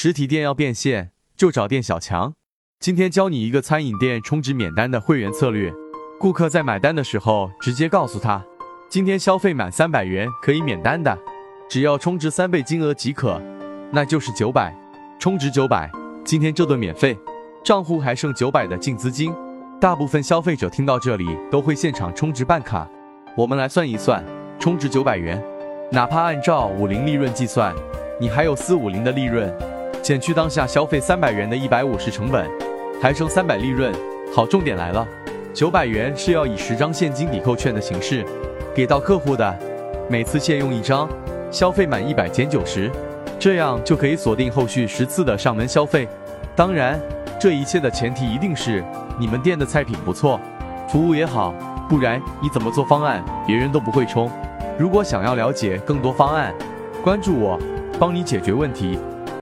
实体店要变现，就找店小强。今天教你一个餐饮店充值免单的会员策略。顾客在买单的时候，直接告诉他，今天消费满三百元可以免单的，只要充值三倍金额即可，那就是九百，充值九百，今天这顿免费，账户还剩九百的净资金。大部分消费者听到这里都会现场充值办卡。我们来算一算，充值九百元，哪怕按照五零利润计算，你还有四五零的利润，减去当下消费三百元的一百五十成本，还剩三百利润。好，重点来了，九百元是要以十张现金抵扣券的形式给到客户的，每次限用一张，消费满一百减九十，这样就可以锁定后续十次的上门消费。当然，这一切的前提一定是你们店的菜品不错，服务也好。不然你怎么做方案，别人都不会冲。如果想要了解更多方案，关注我，帮你解决问题。